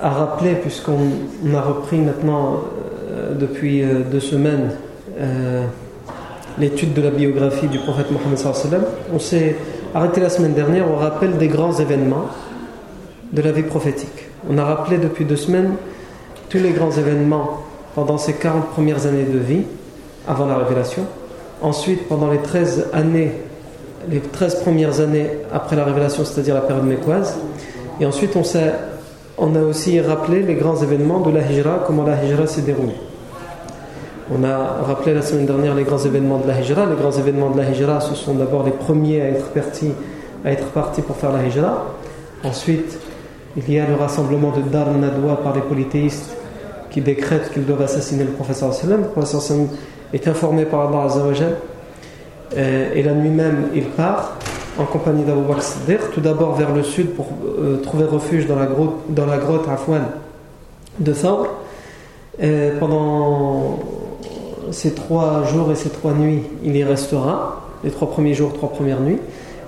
à rappeler, puisqu'on a repris maintenant euh, depuis euh, deux semaines euh, l'étude de la biographie du prophète Mohammed on s'est arrêté la semaine dernière au rappel des grands événements de la vie prophétique. On a rappelé depuis deux semaines tous les grands événements pendant ces 40 premières années de vie avant la révélation. Ensuite, pendant les 13 années, les 13 premières années après la révélation, c'est-à-dire la période mécoise. Et ensuite, on, on a aussi rappelé les grands événements de la hijra, comment la hijra s'est déroulée. On a rappelé la semaine dernière les grands événements de la hijra. Les grands événements de la hijra, ce sont d'abord les premiers à être partis, à être partis pour faire la hijra. Ensuite, il y a le rassemblement de Dar Nadwa par les polythéistes qui décrètent qu'ils doivent assassiner le professeur sallam. Le professeur est informé par Allah Azzawajal. Euh, et la nuit même, il part en compagnie d'Abu Bakr Siddiq, tout d'abord vers le sud pour euh, trouver refuge dans la grotte, dans la grotte de Thawr. pendant ces trois jours et ces trois nuits, il y restera, les trois premiers jours, trois premières nuits.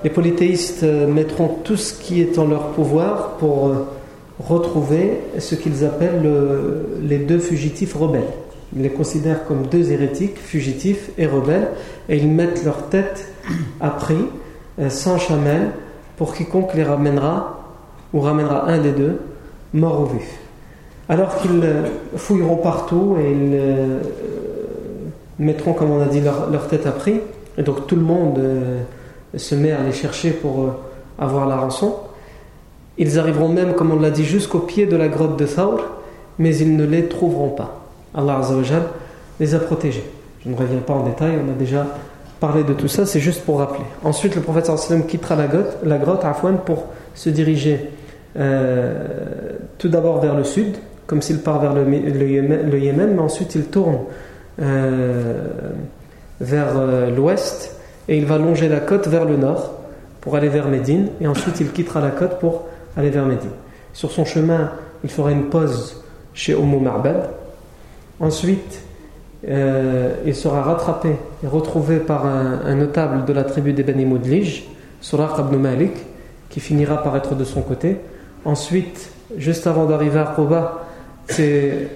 Les polythéistes euh, mettront tout ce qui est en leur pouvoir pour euh, retrouver ce qu'ils appellent les deux fugitifs rebelles. Ils les considèrent comme deux hérétiques, fugitifs et rebelles, et ils mettent leur tête à prix, euh, sans chamel, pour quiconque les ramènera, ou ramènera un des deux, mort ou vif. Alors qu'ils fouilleront partout et ils mettront, comme on a dit, leur, tête à prix, et donc tout le monde euh, se met à les chercher pour euh, avoir la rançon. Ils arriveront même, comme on l'a dit, jusqu'au pied de la grotte de Thawr, mais ils ne les trouveront pas. Allah les a protégés. Je ne reviens pas en détail, on a déjà parlé de tout ça, c'est juste pour rappeler. Ensuite, le prophète sallam quittera la grotte, la grotte Afwan pour se diriger euh, tout d'abord vers le sud, comme s'il part vers le, le, Yémen, mais ensuite il tourne euh, vers euh, l'ouest et il va longer la côte vers le nord pour aller vers Médine et ensuite il quittera la côte pour aller vers Médine. Sur son chemin, il fera une pause chez Oumou Marbad. Ensuite, euh, il sera rattrapé et retrouvé par un, notable de la tribu des Bani Moudlij, Suraq ibn Malik, qui finira par être de son côté. Ensuite, juste avant d'arriver à Quba, c'est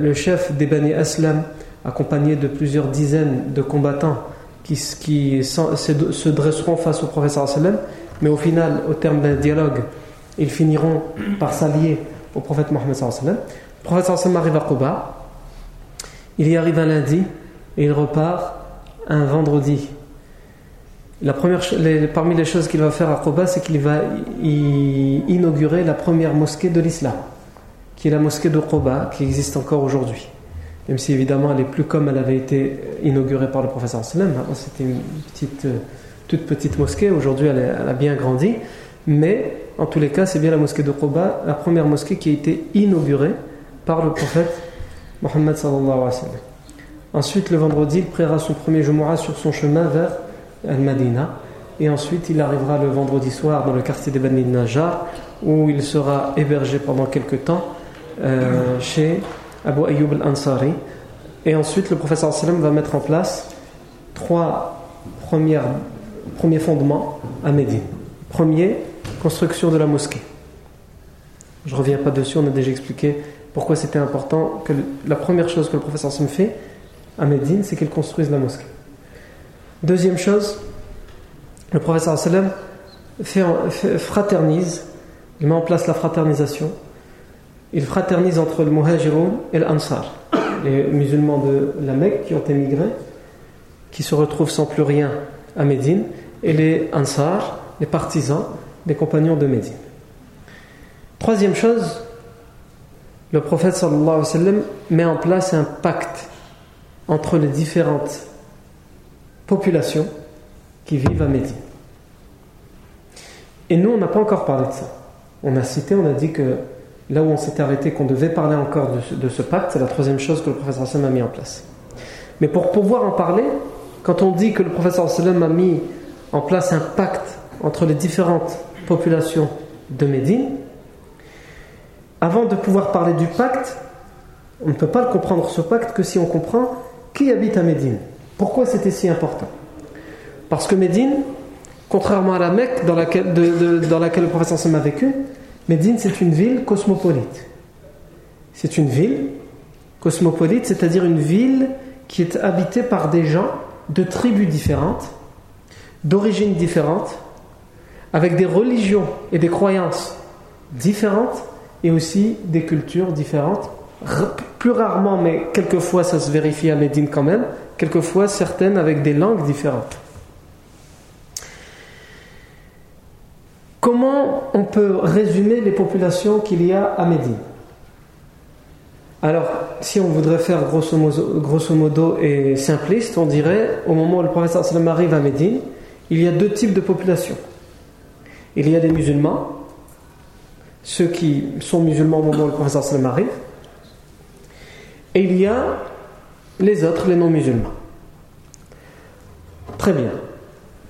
le chef des Bani Aslam accompagnés de plusieurs dizaines de combattants qui, se dresseront face au professeur sallam, mais au final, au terme d'un dialogue, ils finiront par s'allier au prophète Mohammed. Le prophète arrive à Quba, il y arrive un lundi et il repart un vendredi. La première, parmi les choses qu'il va faire à Quba, c'est qu'il va inaugurer la première mosquée de l'islam, qui est la mosquée de Quba, qui existe encore aujourd'hui même si évidemment elle est plus comme elle avait été inaugurée par le professeur sallam. C'était une petite, euh, toute petite mosquée, aujourd'hui elle, a bien grandi, mais en tous les cas c'est bien la mosquée de Quba, la première mosquée qui a été inaugurée par le prophète Mohammed sallallahu alayhi wa sallam. Ensuite le vendredi il priera son premier Jumu'ah sur son chemin vers Al-Madina et ensuite il arrivera le vendredi soir dans le quartier des Bani Najjar où il sera hébergé pendant quelques temps euh, chez Abu Ayyub al-Ansari. Et ensuite, le professeur sallam va mettre en place trois premiers fondements à Médine. Premier, construction de la mosquée. Je ne reviens pas dessus, on a déjà expliqué pourquoi c'était important que la première chose que le professeur me fait à Médine, c'est qu'il construise la mosquée. Deuxième chose, le professeur sallam fraternise, il met en place la fraternisation. Il fraternise entre le muhajiroun et l'Ansar, les musulmans de la Mecque qui ont émigré, qui se retrouvent sans plus rien à Médine, et les Ansar, les partisans des compagnons de Médine. Troisième chose, le prophète sallallahu alayhi wa sallam met en place un pacte entre les différentes populations qui vivent à Médine. Et nous, on n'a pas encore parlé de ça. On a cité, on a dit que là où on s'était arrêté, qu'on devait parler encore de ce, pacte, c'est la troisième chose que le professeur sallam a mis en place. Mais pour pouvoir en parler, quand on dit que le professeur sallam a mis en place un pacte entre les différentes populations de Médine, avant de pouvoir parler du pacte, on ne peut pas le comprendre ce pacte que si on comprend qui habite à Médine. Pourquoi c'était si important? Parce que Médine, contrairement à la Mecque dans laquelle, le professeur Sam a vécu, Médine c'est une ville cosmopolite. C'est une ville cosmopolite, c'est-à-dire une ville qui est habitée par des gens de tribus différentes, d'origines différentes, avec des religions et des croyances différentes et aussi des cultures différentes. Plus rarement, mais quelquefois ça se vérifie à Médine quand même, quelquefois certaines avec des langues différentes. Comment on peut résumer les populations qu'il y a à Médine? Alors, si on voudrait faire grosso modo, et simpliste, on dirait, au moment où le professeur arrive à Médine, il y a deux types de populations. Il y a des musulmans, ceux qui sont musulmans au moment où le professeur sallam arrive, et il y a les autres, les non-musulmans. Très bien.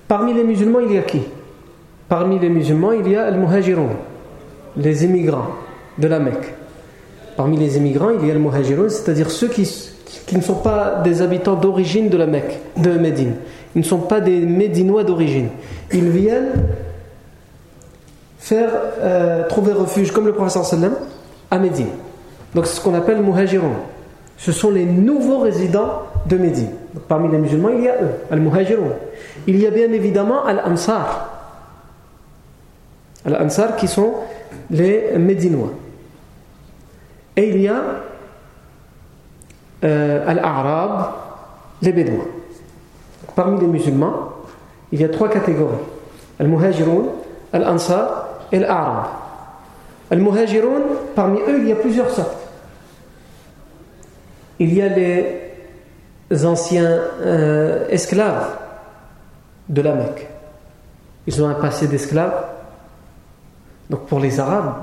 Parmi les musulmans, il y a qui? Parmi les musulmans, il y a al muhajirun les immigrants de la Mecque. Parmi les immigrants, il y a al muhajirun c'est-à-dire ceux qui, qui, ne sont pas des habitants d'origine de la Mecque, de Médine. Ils ne sont pas des Médinois d'origine. Ils viennent faire euh, trouver refuge, comme le professeur à Médine. Donc c'est ce qu'on appelle muhajirun. Ce sont les nouveaux résidents de Médine. parmi les musulmans, il y a eux, al-muhajirun. Il y a bien évidemment al-ansar. Al-ansar qui sont les médinois. Et il y a euh, al-arab, les bédouins. Parmi les musulmans, il y a trois catégories. Al-muhajirun, al-ansar et l'arab. Al-Muhajirun, parmi eux, il y a plusieurs sortes. Il y a les anciens euh, esclaves de la Mecque. Ils ont un passé d'esclaves. Donc pour les Arabes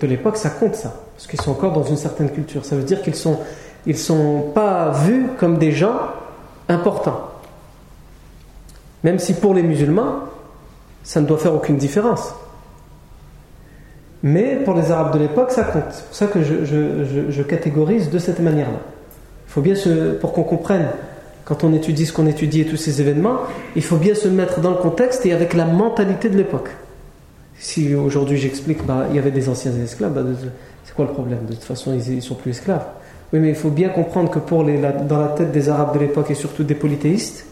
de l'époque, ça compte ça. Parce qu'ils sont encore dans une certaine culture. Ça veut dire qu'ils sont, ils sont pas vus comme des gens importants. Même si pour les musulmans, ça ne doit faire aucune différence. Mais pour les Arabes de l'époque, ça compte. C'est pour ça que je, catégorise de cette manière-là. Il faut bien pour qu'on comprenne, quand on étudie ce qu'on étudie et tous ces événements, il faut bien se mettre dans le contexte et avec la mentalité de l'époque. Si aujourd'hui j'explique, bah, il y avait des anciens esclaves, bah, c'est quoi le problème? De toute façon, ils, ne sont plus esclaves. Oui, mais il faut bien comprendre que pour les, dans la tête des Arabes de l'époque et surtout des polythéistes,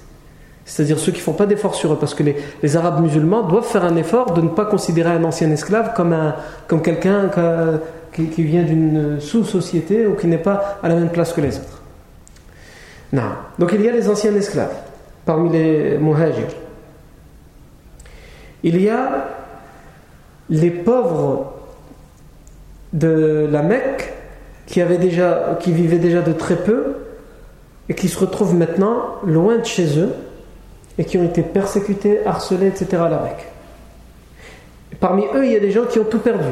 c'est-à-dire ceux qui ne font pas d'efforts sur eux, parce que les, Arabes musulmans doivent faire un effort de ne pas considérer un ancien esclave comme, comme quelqu'un qui, qui, vient d'une sous-société ou qui n'est pas à la même place que les autres. Non. Donc il y a les anciens esclaves parmi les muhajirs. Il y a les pauvres de la Mecque qui, avaient déjà, qui vivaient déjà de très peu et qui se retrouvent maintenant loin de chez eux et qui ont été persécutés, harcelés, etc. à la. Parmi eux, il y a des gens qui ont tout perdu.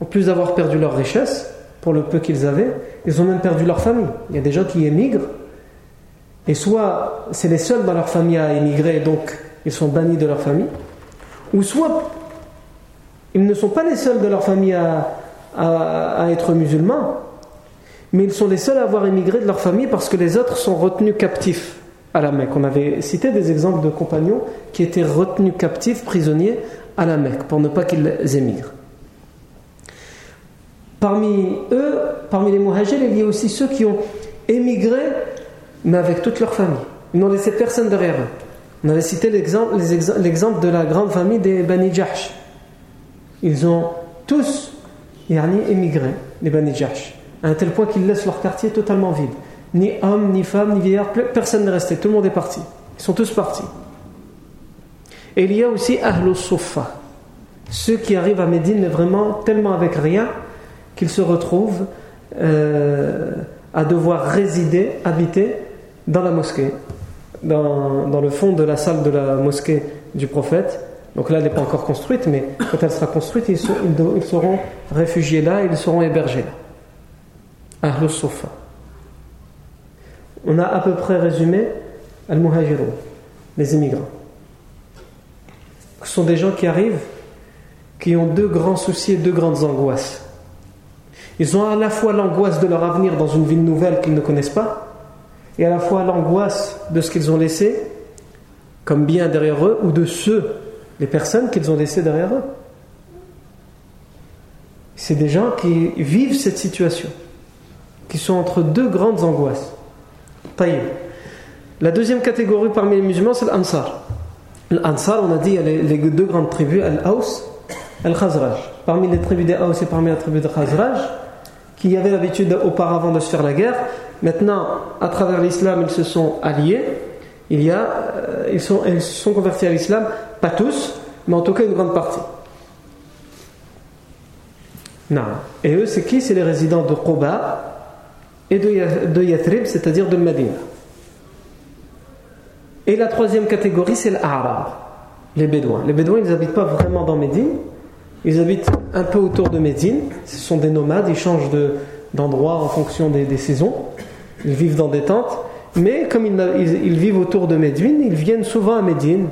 En plus d'avoir perdu leur richesse, pour le peu qu'ils avaient, ils ont même perdu leur famille. Il y a des gens qui émigrent, et soit c'est les seuls dans leur famille à émigrer, donc ils sont bannis de leur famille, ou soit ils ne sont pas les seuls de leur famille à être musulmans, mais ils sont les seuls à avoir émigré de leur famille parce que les autres sont retenus captifs à la Mecque. On avait cité des exemples de compagnons qui étaient retenus captifs, prisonniers à la Mecque, pour ne pas qu'ils émigrent. Parmi eux, parmi les muhajirs, il y a aussi ceux qui ont émigré, mais avec toute leur famille. Ils n'ont laissé personne derrière eux. On avait cité l'exemple de la grande famille des Bani Jahsh. Ils ont tous émigré, les Bani Jahsh, à un tel point qu'ils laissent leur quartier totalement vide. Ni hommes, ni femmes, ni vieillards, personne n'est resté, tout le monde est parti. Ils sont tous partis. Et il y a aussi Ahlus Sufa, ceux qui arrivent à Médine, mais vraiment tellement avec rien, qu'ils se retrouvent euh, à devoir résider, habiter dans la mosquée, dans, dans, le fond de la salle de la mosquée du prophète. Donc là, elle n'est pas encore construite, mais quand elle sera construite, ils, seront réfugiés là, ils seront hébergés là. Ahlus Sofa. On a à peu près résumé Al-Muhajirun, les immigrants. Ce sont des gens qui arrivent, qui ont deux grands soucis et deux grandes angoisses. Ils ont à la fois l'angoisse de leur avenir dans une ville nouvelle qu'ils ne connaissent pas, et à la fois l'angoisse de ce qu'ils ont laissé comme bien derrière eux, ou de ceux, les personnes qu'ils ont laissées derrière eux. C'est des gens qui vivent cette situation, qui sont entre deux grandes angoisses. La deuxième catégorie parmi les musulmans, c'est l'Ansar. L'Ansar, on a dit, il y a les, deux grandes tribus, Al-Aws, Al-Khazraj. Parmi les tribus des Aws et parmi la tribu de Khazraj, qui avaient l'habitude auparavant de se faire la guerre. Maintenant, à travers l'islam, ils se sont alliés. Il y a, euh, ils, sont, se sont convertis à l'islam, pas tous, mais en tout cas une grande partie. Non. Et eux, c'est qui? C'est les résidents de Quba et de, Yathrib, c'est-à-dire de Medina. Et la troisième catégorie, c'est l'Arab, les Bédouins. Les Bédouins, ils n'habitent pas vraiment dans Médine, ils habitent un peu autour de Médine. Ce sont des nomades, ils changent d'endroit en fonction des, saisons. Ils vivent dans des tentes. Mais comme ils, vivent autour de Médine, ils viennent souvent à Médine,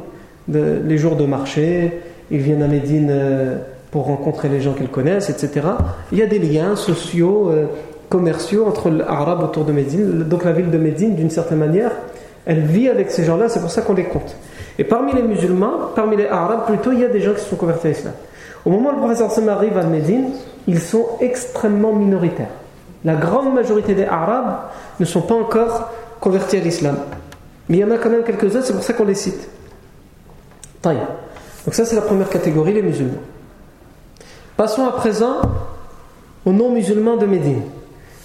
les jours de marché. Ils viennent à Médine euh, pour rencontrer les gens qu'ils connaissent, etc. Il y a des liens sociaux, euh, commerciaux entre l'Arabe autour de Médine. Donc la ville de Médine, d'une certaine manière, elle vit avec ces gens-là, c'est pour ça qu'on les compte. Et parmi les musulmans, parmi les Arabes plutôt, il y a des gens qui se sont convertis à l'islam. Au moment où le professeur Sam arrive à Médine, ils sont extrêmement minoritaires. La grande majorité des Arabes ne sont pas encore convertis à l'islam. Mais il y en a quand même quelques-uns, c'est pour ça qu'on les cite. Donc ça c'est la première catégorie, les musulmans. Passons à présent aux non-musulmans de Médine.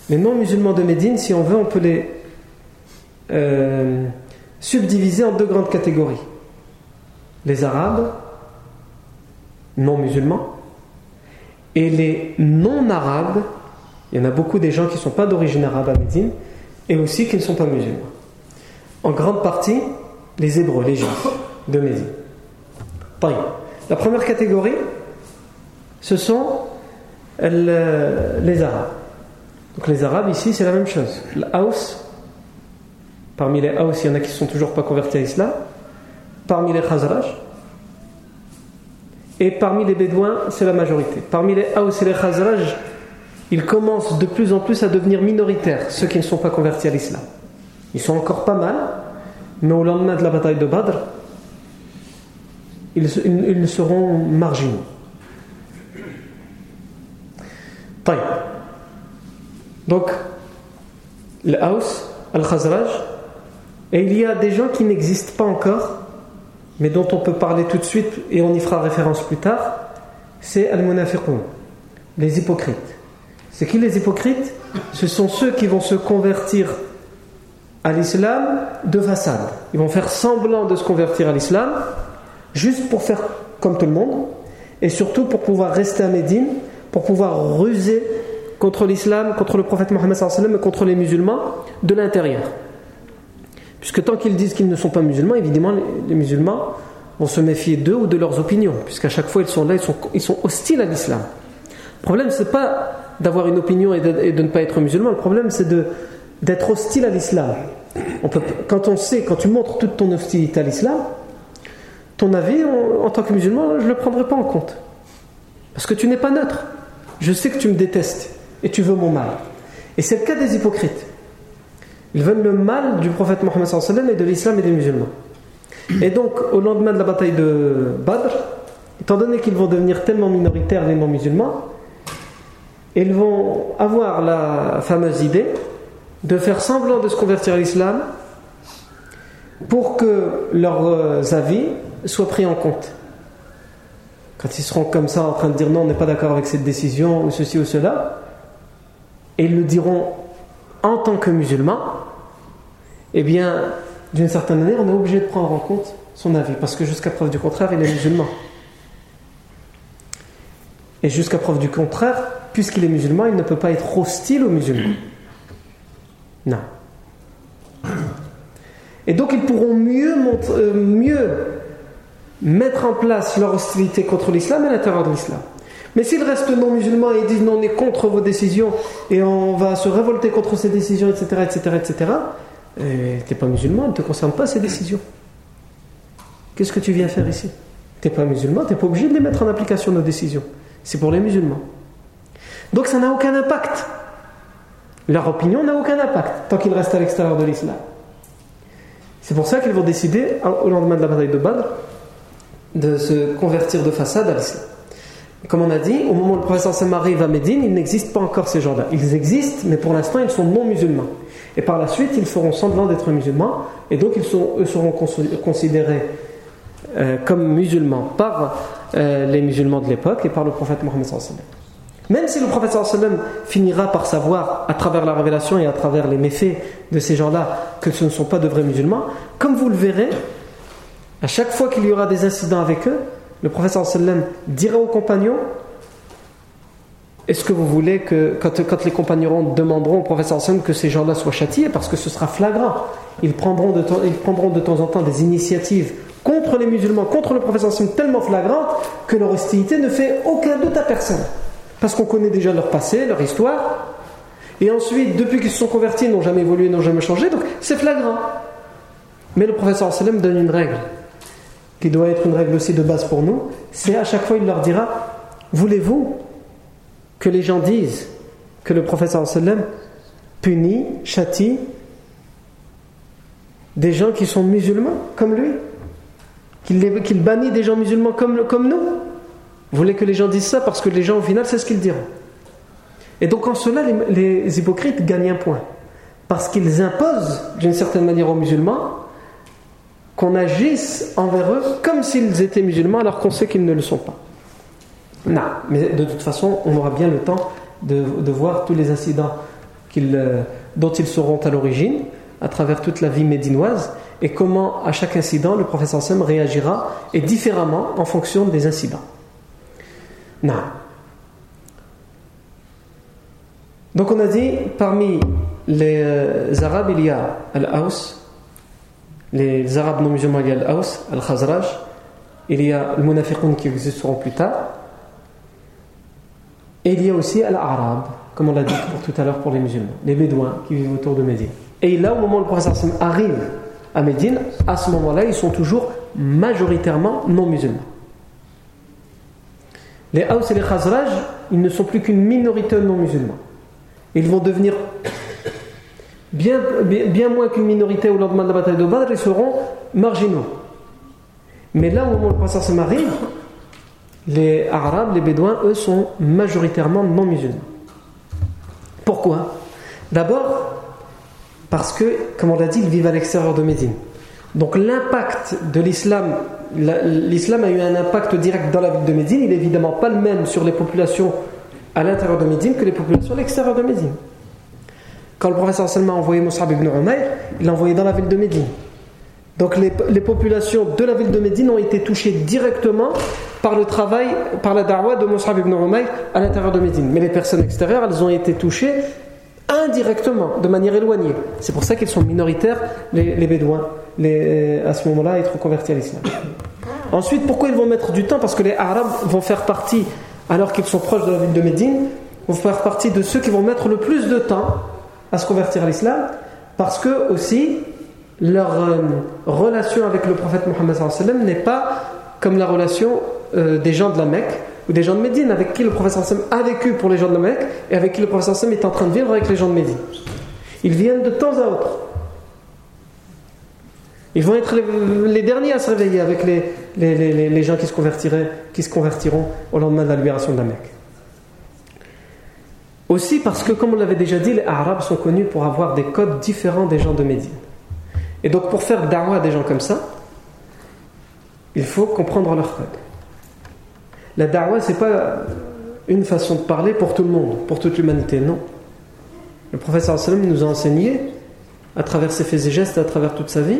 Les non-musulmans de Médine, si on veut, on peut les euh, subdiviser en deux grandes catégories. Les Arabes non musulmans et les non-arabes, il y en a beaucoup des gens qui ne sont pas d'origine arabe à Médine et aussi qui ne sont pas musulmans. En grande partie, les Hébreux, les Juifs de Médine. La première catégorie, ce sont les Arabes. Donc les Arabes ici, c'est la même chose. L'Aus, parmi les Haus, il y en a qui ne sont toujours pas convertis à l'islam. Parmi les Khazraj, et parmi les Bédouins, c'est la majorité. Parmi les Haus et les Khazraj, ils commencent de plus en plus à devenir minoritaires, ceux qui ne sont pas convertis à l'islam. Ils sont encore pas mal, mais au lendemain de la bataille de Badr, ils, ils, seront marginaux. Donc, le Al-Khazraj, et il y a des gens qui n'existent pas encore, mais dont on peut parler tout de suite et on y fera référence plus tard, c'est al-munafiqun, les hypocrites. C'est qui les hypocrites? Ce sont ceux qui vont se convertir à l'islam de façade. Ils vont faire semblant de se convertir à l'islam, juste pour faire comme tout le monde, et surtout pour pouvoir rester à Médine, pour pouvoir ruser contre l'islam, contre le prophète Mohammed et contre les musulmans de l'intérieur. Puisque tant qu'ils disent qu'ils ne sont pas musulmans, évidemment, les, musulmans vont se méfier d'eux ou de leurs opinions, puisqu'à chaque fois ils sont là, ils sont, ils sont hostiles à l'islam. Le problème, c'est pas d'avoir une opinion et de, ne pas être musulman, le problème, c'est d'être hostile à l'islam. quand on sait, quand tu montres toute ton hostilité à l'islam, ton avis en, tant que musulman, je ne le prendrai pas en compte. Parce que tu n'es pas neutre. Je sais que tu me détestes et tu veux mon mal. Et c'est le cas des hypocrites. Ils veulent le mal du prophète Mohammed et de l'islam et des musulmans. Et donc, au lendemain de la bataille de Badr, étant donné qu'ils vont devenir tellement minoritaires les non-musulmans, ils vont avoir la fameuse idée de faire semblant de se convertir à l'islam pour que leurs euh, avis soient pris en compte. Quand ils seront comme ça en train de dire non, on n'est pas d'accord avec cette décision ou ceci ou cela, et ils le diront en tant que musulmans, eh bien, d'une certaine manière, on est obligé de prendre en compte son avis, parce que jusqu'à preuve du contraire, il est musulman. Et jusqu'à preuve du contraire, puisqu'il est musulman, il ne peut pas être hostile aux musulmans. Non. Et donc ils pourront mieux, euh, mieux mettre en place leur hostilité contre l'islam à l'intérieur de l'islam. Mais s'ils restent non musulmans et disent non, on est contre vos décisions et on va se révolter contre ces décisions, etc., etc., etc., tu n'es pas musulman, ne te concerne pas ces décisions. Qu'est-ce que tu viens faire ici? Tu n'es pas musulman, tu n'es pas obligé de les mettre en application, nos décisions. C'est pour les musulmans. Donc ça n'a aucun impact. Leur opinion n'a aucun impact tant qu'ils restent à l'extérieur de l'islam. C'est pour ça qu'ils vont décider, au lendemain de la bataille de Badr, de se convertir de façade à l'islam. Comme on a dit, au moment où le professeur Sam arrive à Médine, il n'existe pas encore ces gens-là. Ils existent, mais pour l'instant, ils sont non musulmans. Et par la suite, ils feront semblant d'être musulmans, et donc ils eux seront considérés euh, comme musulmans par euh, les musulmans de l'époque et par le prophète Mohammed même si le prophète sallam finira par savoir à travers la révélation et à travers les méfaits de ces gens-là que ce ne sont pas de vrais musulmans, comme vous le verrez, à chaque fois qu'il y aura des incidents avec eux, le prophète sallam dira aux compagnons Est-ce que vous voulez que, quand, les compagnons demanderont au prophète sallam que ces gens-là soient châtiés, parce que ce sera flagrant, ils prendront de, temps, ils prendront de temps en temps des initiatives contre les musulmans, contre le prophète sallam tellement flagrantes que leur hostilité ne fait aucun doute à personne parce qu'on connaît déjà leur passé, leur histoire. Et ensuite, depuis qu'ils se sont convertis, ils n'ont jamais évolué, n'ont jamais changé, donc c'est flagrant. Mais le professeur sallam donne une règle, qui doit être une règle aussi de base pour nous, c'est à chaque fois il leur dira, voulez-vous que les gens disent que le professeur sallam punit, châtie des gens qui sont musulmans comme lui? Qu'il bannit des gens musulmans comme, comme nous? Vous voulez que les gens disent ça parce que les gens, au final, c'est ce qu'ils diront. Et donc, en cela, les, hypocrites gagnent un point. Parce qu'ils imposent, d'une certaine manière, aux musulmans qu'on agisse envers eux comme s'ils étaient musulmans alors qu'on sait qu'ils ne le sont pas. Non, mais de toute façon, on aura bien le temps de, voir tous les incidents euh, dont ils seront à l'origine à travers toute la vie médinoise et comment à chaque incident le professeur Sam réagira et différemment en fonction des incidents. Non. Donc on a dit, parmi les euh, Arabes, il y a Al-Aus, les Arabes non musulmans, il y a Al-Aus, Al-Khazraj, il y a le Munafiqun qui existeront plus tard, et il y a aussi Al-Arab, comme on l'a dit tout à l'heure pour les musulmans, les Bédouins qui vivent autour de Médine. Et là, au moment où le prophète arrive à Médine, à ce moment-là, ils sont toujours majoritairement non musulmans. Les Haus et les Khazraj, ils ne sont plus qu'une minorité non musulmans. Ils vont devenir bien, moins qu'une minorité au lendemain de la bataille de Badr, ils seront marginaux. Mais là, au moment où le prophète se marie, les Arabes, les Bédouins, eux, sont majoritairement non musulmans. Pourquoi? D'abord, parce que, comme on l'a dit, ils vivent à l'extérieur de Médine. Donc l'impact de l'islam l'islam a eu un impact direct dans la ville de Médine, il n'est évidemment pas le même sur les populations à l'intérieur de Médine que les populations à l'extérieur de Médine. Quand le professeur Salman a envoyé Moussab ibn Umayr, il l'a envoyé dans la ville de Médine. Donc les, populations de la ville de Médine ont été touchées directement par le travail, par la da'wah de Moussab ibn Umayr à l'intérieur de Médine. Mais les personnes extérieures, elles ont été touchées indirectement, de manière éloignée. C'est pour ça qu'ils sont minoritaires, les, Bédouins, à ce moment-là, être convertis à l'islam. Ensuite, pourquoi ils vont mettre du temps? Parce que les Arabes vont faire partie, alors qu'ils sont proches de la ville de Médine, vont faire partie de ceux qui vont mettre le plus de temps à se convertir à l'islam, parce que aussi leur euh, relation avec le prophète Mohammed n'est pas comme la relation euh, des gens de la Mecque ou des gens de Médine avec qui le prophète a vécu pour les gens de la Mecque et avec qui le prophète est en train de vivre avec les gens de Médine. Ils viennent de temps à autre. Ils vont être les, derniers à se réveiller avec les, les, gens qui se, convertiraient, qui se convertiront au lendemain de la libération de la Mecque. Aussi parce que, comme on l'avait déjà dit, les Arabes sont connus pour avoir des codes différents des gens de Médine. Et donc, pour faire da'wah à des gens comme ça, il faut comprendre leur code. La da'wah, c'est pas une façon de parler pour tout le monde, pour toute l'humanité, non. Le professeur sallam nous a enseigné, à travers ses faits et gestes, à travers toute sa vie,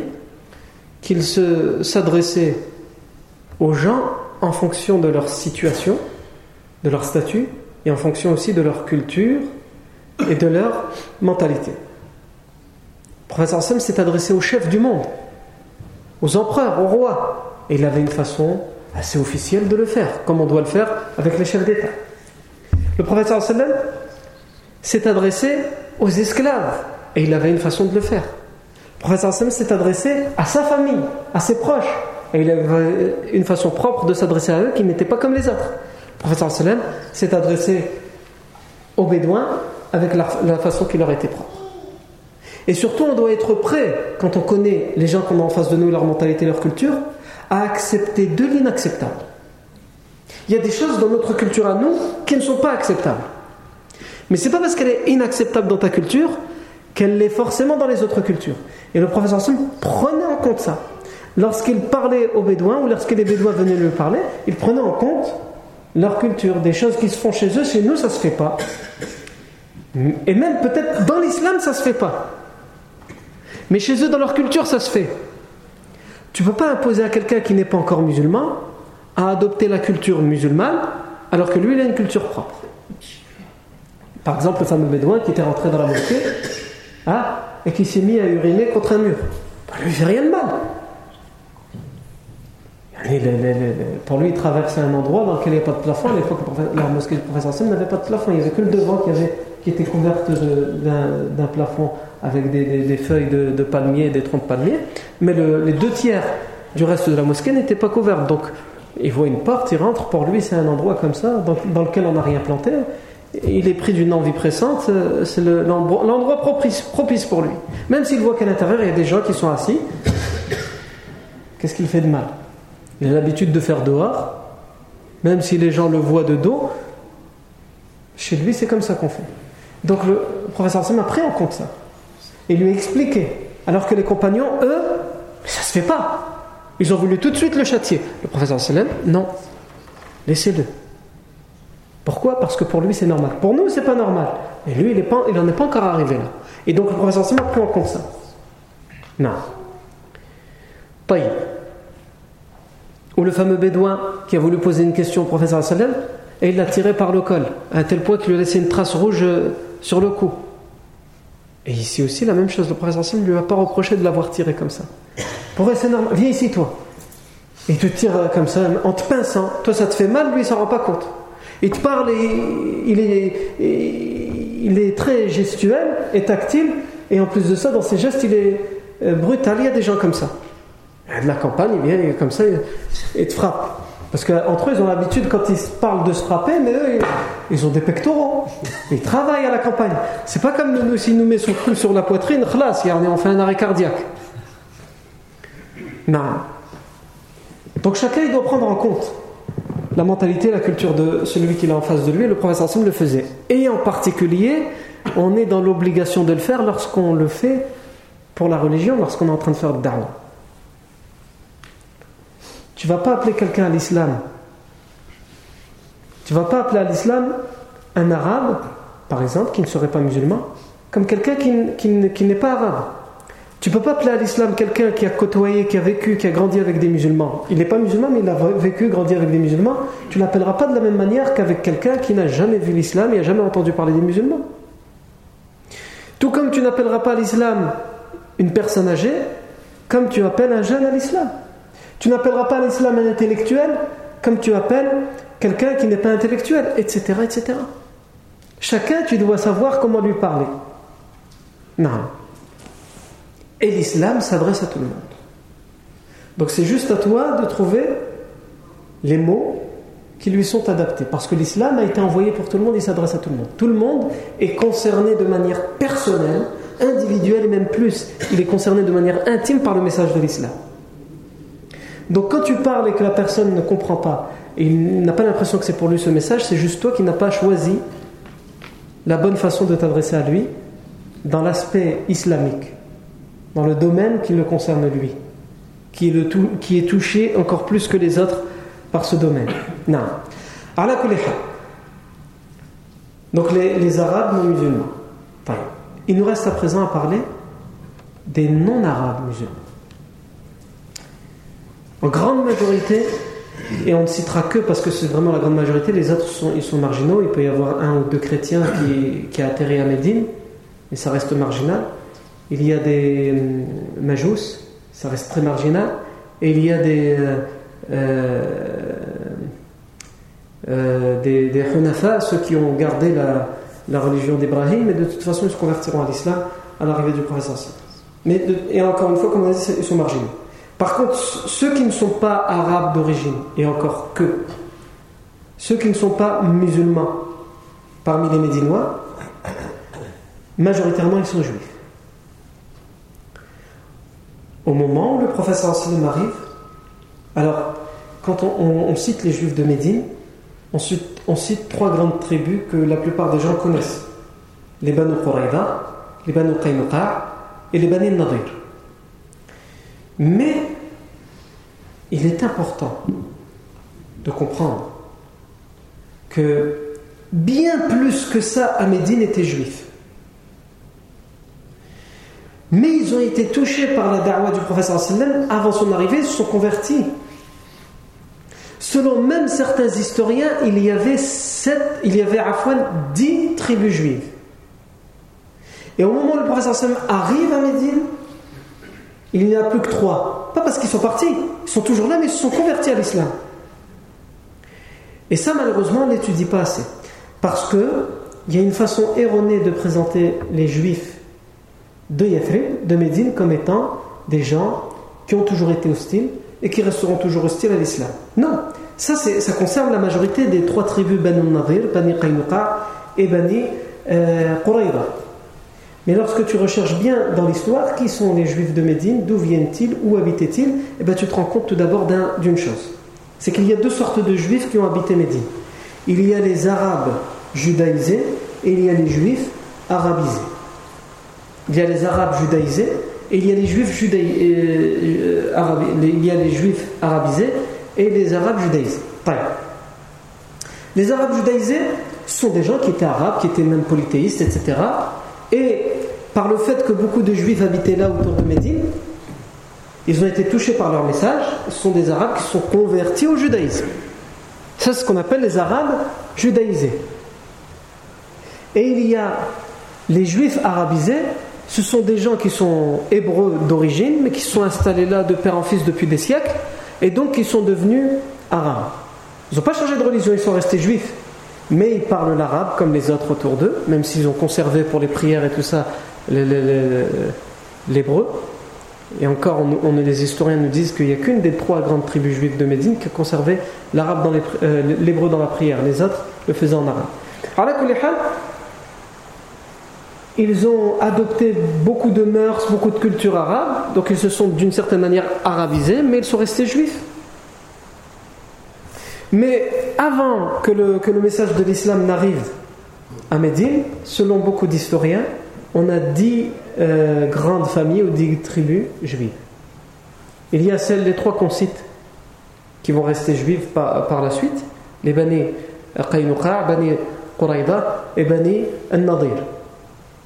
qu'il s'adressait aux gens en fonction de leur situation, de leur statut, et en fonction aussi de leur culture et de leur mentalité. Le professeur Sam s'est adressé aux chefs du monde, aux empereurs, aux rois, et il avait une façon assez officielle de le faire, comme on doit le faire avec les chefs d'État. Le professeur sallam s'est adressé aux esclaves, et il avait une façon de le faire. Le professeur sallam s'est adressé à sa famille, à ses proches, et il avait une façon propre de s'adresser à eux qui n'était pas comme les autres. Professeur sallam s'est adressé aux Bédouins avec la, façon qui leur était propre. Et surtout, on doit être prêt, quand on connaît les gens qu'on a en face de nous, leur mentalité, leur culture, à accepter de l'inacceptable. Il y a des choses dans notre culture à nous qui ne sont pas acceptables. Mais c'est pas parce qu'elle est inacceptable dans ta culture qu'elle l'est forcément dans les autres cultures. Et le professeur Sam prenait en compte ça. Lorsqu'il parlait aux Bédouins ou lorsque les Bédouins venaient lui parler, il prenait en compte leur culture, des choses qui se font chez eux, chez nous ça se fait pas. Et même peut-être dans l'islam ça se fait pas. Mais chez eux dans leur culture ça se fait. Tu peux pas imposer à quelqu'un qui n'est pas encore musulman à adopter la culture musulmane alors que lui il a une culture propre. Par exemple le fameux bédouin qui était rentré dans la mosquée hein, et qui s'est mis à uriner contre un mur. Bah, lui il fait rien de mal pour lui, il traversait un endroit dans lequel il n'y avait pas de plafond. À l'époque, la mosquée du professeur Sam n'avait pas de plafond. Il n'y avait que le devant qui, avait, qui était couverte d'un plafond avec des, feuilles de, palmier et des troncs de palmier. Mais les deux tiers du reste de la mosquée n'étaient pas couverts. Donc, il voit une porte, il rentre. Pour lui, c'est un endroit comme ça, dans, lequel on n'a rien planté. Il est pris d'une envie pressante. C'est l'endroit propice pour lui. Même s'il voit qu'à l'intérieur, il y a des gens qui sont assis. Qu'est-ce qu'il fait de mal? Il a l'habitude de faire dehors, même si les gens le voient de dos, chez lui c'est comme ça qu'on fait. Donc le professeur Sam a pris en compte ça et lui a expliqué. Alors que les compagnons, eux, ça se fait pas. Ils ont voulu tout de suite le châtier. Le professeur Salem, non, laissez-le. Pourquoi? Parce que pour lui c'est normal. Pour nous c'est pas normal. Et lui il n'en est pas encore arrivé là. Et donc le professeur Salem a pris en compte ça. Non. Pas ou le fameux bédouin qui a voulu poser une question au professeur et il l'a tiré par le col, à tel point qu'il lui a laissé une trace rouge euh, sur le cou. Et ici aussi, la même chose, le professeur ne lui a pas reproché de l'avoir tiré comme ça. Pour normal, viens ici toi. Il te tire euh, comme ça, en te pinçant. Toi, ça te fait mal, lui, il s'en rend pas compte. Il te parle et il est, il est très gestuel et tactile, et en plus de ça, dans ses gestes, il est euh, brutal. Il y a des gens comme ça de la campagne, il vient comme ça et te frappe. Parce qu'entre eux, ils ont l'habitude, quand ils parlent de se frapper, mais eux, ils ont des pectoraux. Ils travaillent à la campagne. C'est pas comme nous, s'ils nous met son cou sur la poitrine, khlas, on fait un arrêt cardiaque. Non. Donc chacun, il doit prendre en compte la mentalité, la culture de celui qui est en face de lui. Le professeur Sam le faisait. Et en particulier, on est dans l'obligation de le faire lorsqu'on le fait pour la religion, lorsqu'on est en train de faire da'wah. Tu ne vas pas appeler quelqu'un à l'islam. Tu ne vas pas appeler à l'islam un arabe, par exemple, qui ne serait pas musulman, comme quelqu'un qui, n'est pas arabe. Tu ne peux pas appeler à l'islam quelqu'un qui a côtoyé, qui a vécu, qui a grandi avec des musulmans. Il n'est pas musulman, mais il a vécu, grandi avec des musulmans. Tu l'appelleras pas de la même manière qu'avec quelqu'un qui n'a jamais vu l'islam et n'a jamais entendu parler des musulmans. Tout comme tu n'appelleras pas à l'islam une personne âgée, comme tu appelles un jeune à l'islam. Tu n'appelleras pas l'islam un intellectuel comme tu appelles quelqu'un qui n'est pas intellectuel, etc., etc. Chacun, tu dois savoir comment lui parler. Non. Et l'islam s'adresse à tout le monde. Donc c'est juste à toi de trouver les mots qui lui sont adaptés. Parce que l'islam a été envoyé pour tout le monde, il s'adresse à tout le monde. Tout le monde est concerné de manière personnelle individuelle et même plus. Il est concerné de manière intime par le message de l'islam. Donc quand tu parles et que la personne ne comprend pas, et il n'a pas l'impression que c'est pour lui ce message, c'est juste toi qui n'as pas choisi la bonne façon de t'adresser à lui dans l'aspect islamique, dans le domaine qui le concerne lui, qui est, touché encore plus que les autres par ce domaine. Non. Donc les, les Arabes non musulmans. Il nous reste à présent à parler des non-arabes musulmans. En grande majorité, et on ne citera que parce que c'est vraiment la grande majorité, les autres sont, ils sont marginaux. Il peut y avoir un ou deux chrétiens qui, qui a atterri à Médine, mais ça reste marginal. Il y a des euh, majous, ça reste très marginal. Et il y a des, euh, euh, des, des ceux qui ont gardé la, la religion d'Ibrahim, mais de toute façon ils se convertiront à l'islam à l'arrivée du prophète. Mais et encore une fois, comme on dit, ils sont marginaux. Par contre, ceux qui ne sont pas arabes d'origine, et encore que, ceux qui ne sont pas musulmans parmi les Médinois, majoritairement ils sont juifs. Au moment où le professeur sallam arrive, alors quand on, cite les juifs de Médine, on cite, trois grandes tribus que la plupart des gens connaissent les Banu Qurayza, les Banu Qaynuqa et les Banu Nadir. Il est important de comprendre que bien plus que ça, à Médine était juif. Mais ils ont été touchés par la da'wah du professeur avant son arrivée, ils se sont convertis. Selon même certains historiens, il y avait à fois dix tribus juives. Et au moment où le professeur arrive à Médine, il n'y en a plus que trois. Pas parce qu'ils sont partis, ils sont toujours là, mais ils se sont convertis à l'islam. Et ça, malheureusement, on n'étudie pas assez. Parce qu'il y a une façon erronée de présenter les juifs de Yathrib, de Médine, comme étant des gens qui ont toujours été hostiles et qui resteront toujours hostiles à l'islam. Non, ça, ça concerne la majorité des trois tribus Banu Nadir, Bani Qaynuqa et Bani euh, mais lorsque tu recherches bien dans l'histoire qui sont les juifs de Médine, d'où viennent-ils, où habitaient-ils, eh ben, tu te rends compte tout d'abord d'une chose. C'est qu'il y a deux sortes de juifs qui ont habité Médine. Il y a les arabes judaïsés et il y a les juifs arabisés. Il y a les arabes judaïsés et il y a les juifs euh, euh, il y a les juifs arabisés et les arabes judaïsés. Les arabes judaïsés sont des gens qui étaient arabes, qui étaient même polythéistes, etc. Et par le fait que beaucoup de juifs habitaient là autour de Médine, ils ont été touchés par leur message. Ce sont des arabes qui sont convertis au judaïsme. C'est ce qu'on appelle les arabes judaïsés. Et il y a les juifs arabisés, ce sont des gens qui sont hébreux d'origine, mais qui sont installés là de père en fils depuis des siècles, et donc qui sont devenus arabes. Ils n'ont pas changé de religion, ils sont restés juifs mais ils parlent l'arabe comme les autres autour d'eux, même s'ils ont conservé pour les prières et tout ça l'hébreu. Et encore, on, les historiens nous disent qu'il n'y a qu'une des trois grandes tribus juives de Médine qui a conservé l'arabe dans euh, l'hébreu dans la prière. Les autres le faisaient en arabe. Ils ont adopté beaucoup de mœurs, beaucoup de cultures arabes, donc ils se sont d'une certaine manière arabisés, mais ils sont restés juifs. Mais avant que le, que le message de l'islam n'arrive à Médine, selon beaucoup d'historiens, on a dix euh, grandes familles ou dix tribus juives. Il y a celles, les trois qu'on qui vont rester juives par, par la suite les Bani Qaynuqa, Bani Quraïda et Bani Al-Nadir.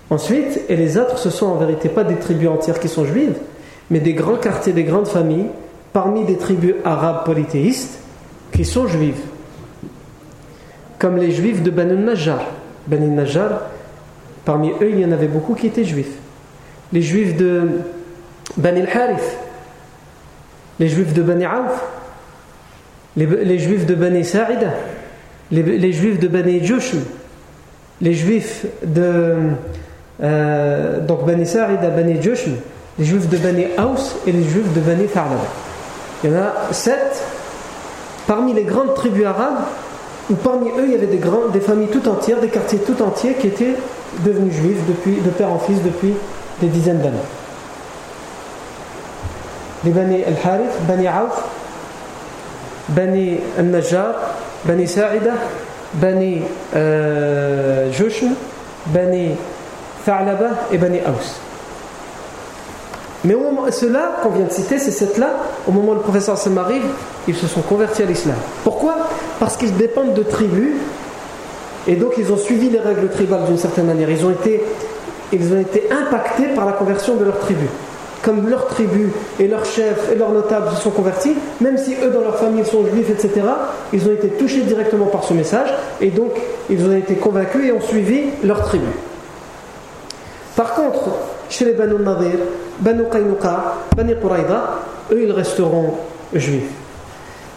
Ensuite, et les autres, ce sont en vérité pas des tribus entières qui sont juives, mais des grands quartiers, des grandes familles, parmi des tribus arabes polythéistes qui sont juifs, comme les juifs de Banu Najjar. Banu Najjar, parmi eux, il y en avait beaucoup qui étaient juifs. Les juifs de Bani al-Harith, les juifs de Bani Auf, les, juifs de Bani Sa'ida, les, juifs de Bani Jushm, les juifs de euh, donc Bani Sa'ida, Bani Jushm, les juifs de Bani Aus et les juifs de Bani Thalaba. Il y en a sept parmi les grandes tribus arabes, parmi eux il y avait des, des familles tout entières, des quartiers tout entiers qui étaient devenus juifs depuis, de père en fils depuis des dizaines d'années. Les Bani al-Harith, Bani Auf, Bani al-Najjar, Bani Sa'ida, Bani euh, Bani Tha'laba et Bani Aus. Mais ceux-là qu'on vient de citer, c'est cette-là, au moment où le professeur Sam arrive, ils se sont convertis à l'islam. Pourquoi? Parce qu'ils dépendent de tribus et donc ils ont suivi les règles tribales d'une certaine manière. Ils ont été, ils ont été impactés par la conversion de leur tribu. Comme leur tribu et leurs chefs et leurs notables se sont convertis, même si eux dans leur famille sont juifs, etc., ils ont été touchés directement par ce message et donc ils ont été convaincus et ont suivi leur tribu. Par contre, chez les Banu Nadir, Banu Qaynuqa, Banu Quraïda, eux ils resteront juifs.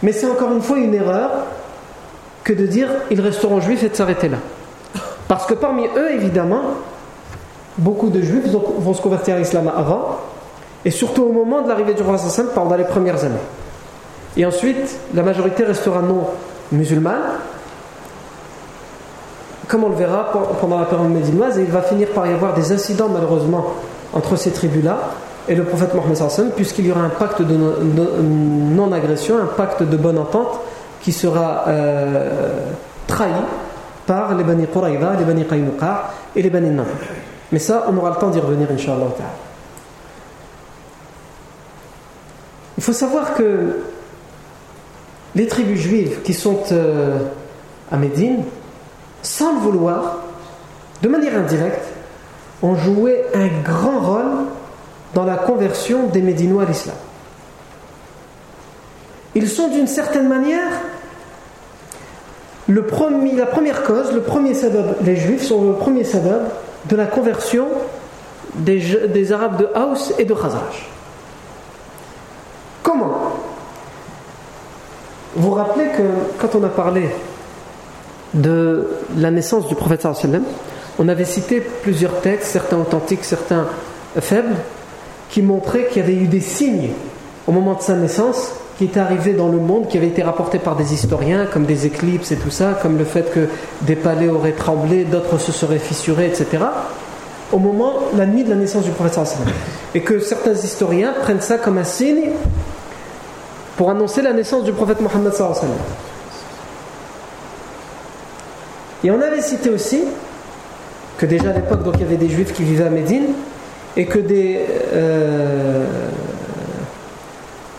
Mais c'est encore une fois une erreur que de dire ils resteront juifs et de s'arrêter là. Parce que parmi eux, évidemment, beaucoup de juifs vont se convertir à l'islam avant, et surtout au moment de l'arrivée du roi Sassan pendant les premières années. Et ensuite, la majorité restera non musulmane, comme on le verra pendant la période médinoise, il va finir par y avoir des incidents malheureusement entre ces tribus-là et le prophète Mohammed puisqu'il y aura un pacte de non-agression, un pacte de bonne entente qui sera euh, trahi par les Bani Quraïda, les Bani Qaynuqa et les Bani Nadir. Mais ça, on aura le temps d'y revenir, Inch'Allah. Il faut savoir que les tribus juives qui sont euh, à Médine, sans le vouloir, de manière indirecte, ont joué un grand rôle dans la conversion des Médinois à l'islam. Ils sont d'une certaine manière la première cause, le premier sabab, les juifs sont le premier sabab de la conversion des, Arabes de Haus et de Khazraj. Comment? Vous rappelez que quand on a parlé de la naissance du prophète sallam, on avait cité plusieurs textes, certains authentiques, certains faibles, qui montraient qu'il y avait eu des signes au moment de sa naissance qui étaient arrivés dans le monde, qui avaient été rapportés par des historiens, comme des éclipses et tout ça, comme le fait que des palais auraient tremblé, d'autres se seraient fissurés, etc. Au moment, la nuit de la naissance du prophète Et que certains historiens prennent ça comme un signe pour annoncer la naissance du prophète Mohammed Et on avait cité aussi que déjà à l'époque, donc il y avait des juifs qui vivaient à Médine et que des euh,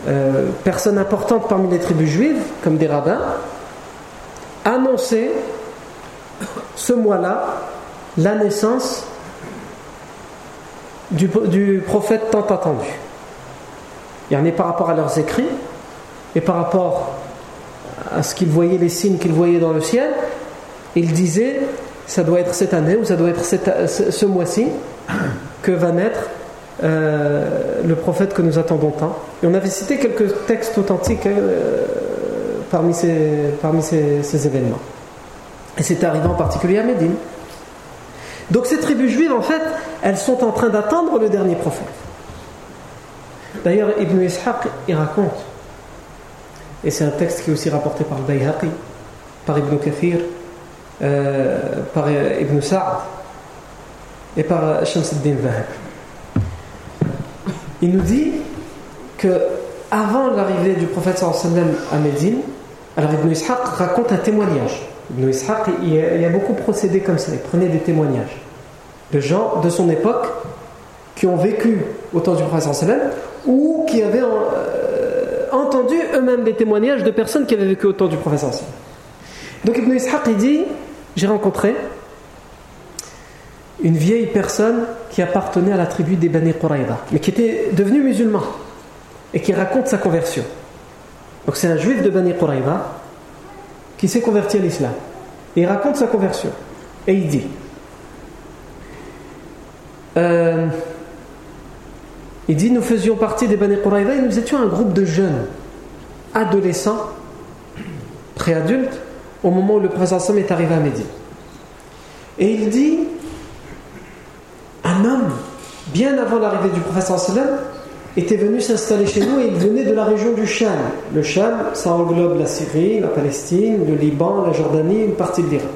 euh, personnes importantes parmi les tribus juives, comme des rabbins, annonçaient ce mois-là la naissance du, du, prophète tant attendu. Il y en a par rapport à leurs écrits et par rapport à ce qu'ils voyaient, les signes qu'ils voyaient dans le ciel, ils disaient ça doit être cette année ou ça doit être ce mois-ci que va naître euh, le prophète que nous attendons tant. Et on avait cité quelques textes authentiques euh, parmi, ces, événements. Et c'est arrivé en particulier à Médine. Donc ces tribus juives, en fait, elles sont en train d'attendre le dernier prophète. D'ailleurs, Ibn Ishaq, il raconte, et c'est un texte qui est aussi rapporté par Bayhaqi, par Ibn Kathir, euh, par Ibn Sa'd et par Shamsuddin Vahab. Il nous dit que avant l'arrivée du prophète sallam à Médine, alors Ibn Ishaq raconte un témoignage. Ibn Ishaq, il a, beaucoup procédé comme ça, il prenait des témoignages de gens de son époque qui ont vécu au temps du prophète sallam ou qui avaient euh, entendu eux-mêmes des témoignages de personnes qui avaient vécu au temps du prophète sallam. Donc Ibn Ishaq il dit j'ai rencontré une vieille personne qui appartenait à la tribu des Bani Quraïda, mais qui était devenu musulman et qui raconte sa conversion. Donc c'est un juif de Bani Quraïda qui s'est converti à l'islam. Et il raconte sa conversion. Et il dit euh, Il dit Nous faisions partie des Bani Quraïda et nous étions un groupe de jeunes, adolescents, préadultes, au moment où le prophète est arrivé à Médine. Et il dit un homme, bien avant l'arrivée du prophète était venu s'installer chez nous et il venait de la région du Cham. Le Cham, ça englobe la Syrie, la Palestine, le Liban, la Jordanie, une partie de l'Irak.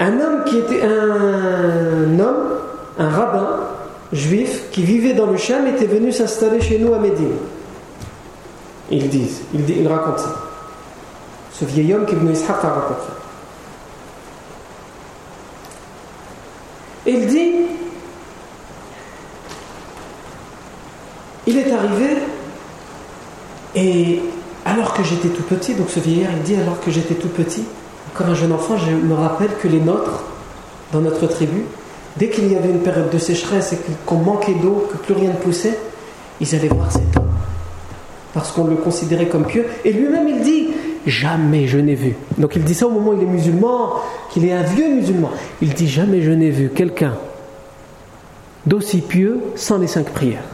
Un homme qui était un un rabbin juif qui vivait dans le Cham était venu s'installer chez nous à Médine. Ils disent, ils, racontent ça. Ce vieil homme qui est venu Ishaq a raconté il dit il est arrivé et alors que j'étais tout petit, donc ce vieillard il dit alors que j'étais tout petit, encore un jeune enfant, je me rappelle que les nôtres, dans notre tribu, dès qu'il y avait une période de sécheresse et qu'on manquait d'eau, que plus rien ne poussait, ils allaient voir cet homme. Parce qu'on le considérait comme pieux. Et lui-même il dit Jamais je n'ai vu. Donc il dit ça au moment où il est musulman, qu'il est un vieux musulman. Il dit Jamais je n'ai vu quelqu'un d'aussi pieux sans les cinq prières.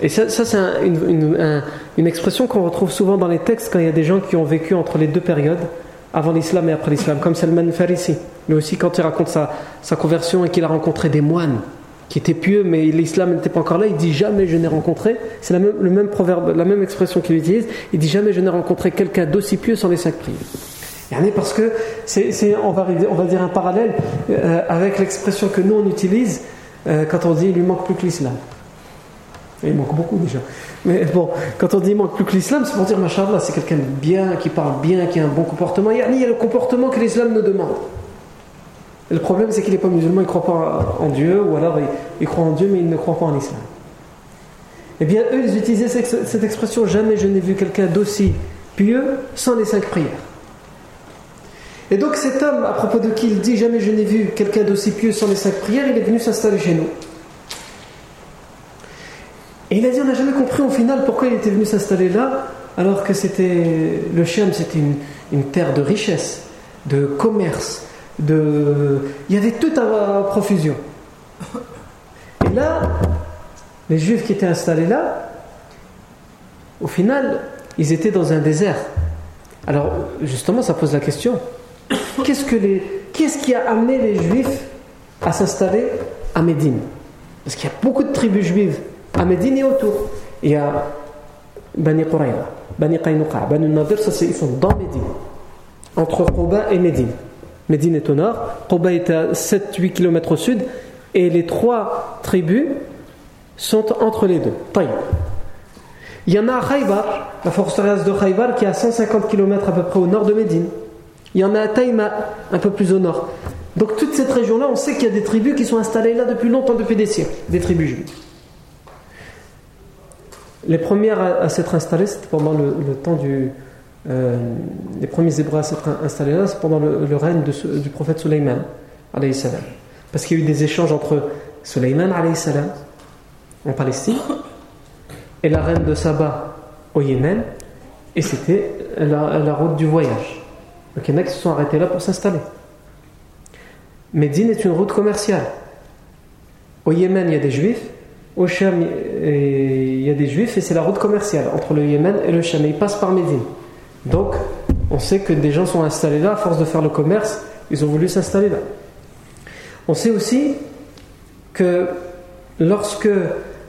Et ça, c'est une, expression qu'on retrouve souvent dans les textes quand il y a des gens qui ont vécu entre les deux périodes, avant l'islam et après l'islam, comme Salman Farisi. Mais aussi quand il raconte sa conversion et qu'il a rencontré des moines qui étaient pieux, mais l'islam n'était pas encore là, il dit jamais je n'ai rencontré, c'est la même, le même proverbe, la même expression qu'il utilise, il dit jamais je n'ai rencontré quelqu'un d'aussi pieux sans les cinq prières. Parce que c'est, on, va, on va dire un parallèle euh, avec l'expression que nous on utilise euh, quand on dit il lui manque plus que l'islam. Il manque beaucoup déjà. Mais bon, quand on dit il manque plus que l'islam, c'est pour dire, machallah, c'est quelqu'un de bien, qui parle bien, qui a un bon comportement. Il y a le comportement que l'islam nous demande. Le problème, c'est qu'il n'est pas musulman, il ne croit pas en Dieu, ou alors il, croit en Dieu, mais il ne croit pas en l'islam. Eh bien, eux, ils utilisaient cette expression jamais je n'ai vu quelqu'un d'aussi pieux sans les cinq prières. Et donc, cet homme, à propos de qui il dit jamais je n'ai vu quelqu'un d'aussi pieux sans les cinq prières, il est venu s'installer chez nous. Et il a dit, on n'a jamais compris au final pourquoi il était venu s'installer là, alors que c'était le Shem, c'était une, terre de richesse, de commerce, il y avait tout à profusion. Et là, les Juifs qui étaient installés là, au final, ils étaient dans un désert. Alors, justement, ça pose la question qu'est-ce, que les... qu'est-ce qui a amené les Juifs à s'installer à Médine? Parce qu'il y a beaucoup de tribus juives à Médine et autour. Il y a Bani Quraïra, Bani Qaynuqa, Bani Nadir, ça ils sont dans Médine, entre Quba et Médine. Médine est au nord, Quba est à 7-8 km au sud, et les trois tribus sont entre les deux. Il y en a à Khaybar, la forteresse de Khaybar, qui est à 150 km à peu près au nord de Médine. Il y en a à Taïma, un peu plus au nord. Donc toute cette région-là, on sait qu'il y a des tribus qui sont installées là depuis longtemps, depuis des siècles, des tribus juives. Les premières à, s'être installées, c'était pendant le, temps du. Euh, les premiers Hébreux à s'être installés là, c'est pendant le, règne du prophète Suleiman, Parce qu'il y a eu des échanges entre Suleiman, en Palestine, et la reine de Saba au Yémen, et c'était la, route du voyage. Donc il se sont arrêtés là pour s'installer. Médine est une route commerciale. Au Yémen, il y a des juifs, au Cham, il y a des juifs et c'est la route commerciale entre le Yémen et le Cham. Et ils passent par Médine. Donc, on sait que des gens sont installés là, à force de faire le commerce, ils ont voulu s'installer là. On sait aussi que lorsque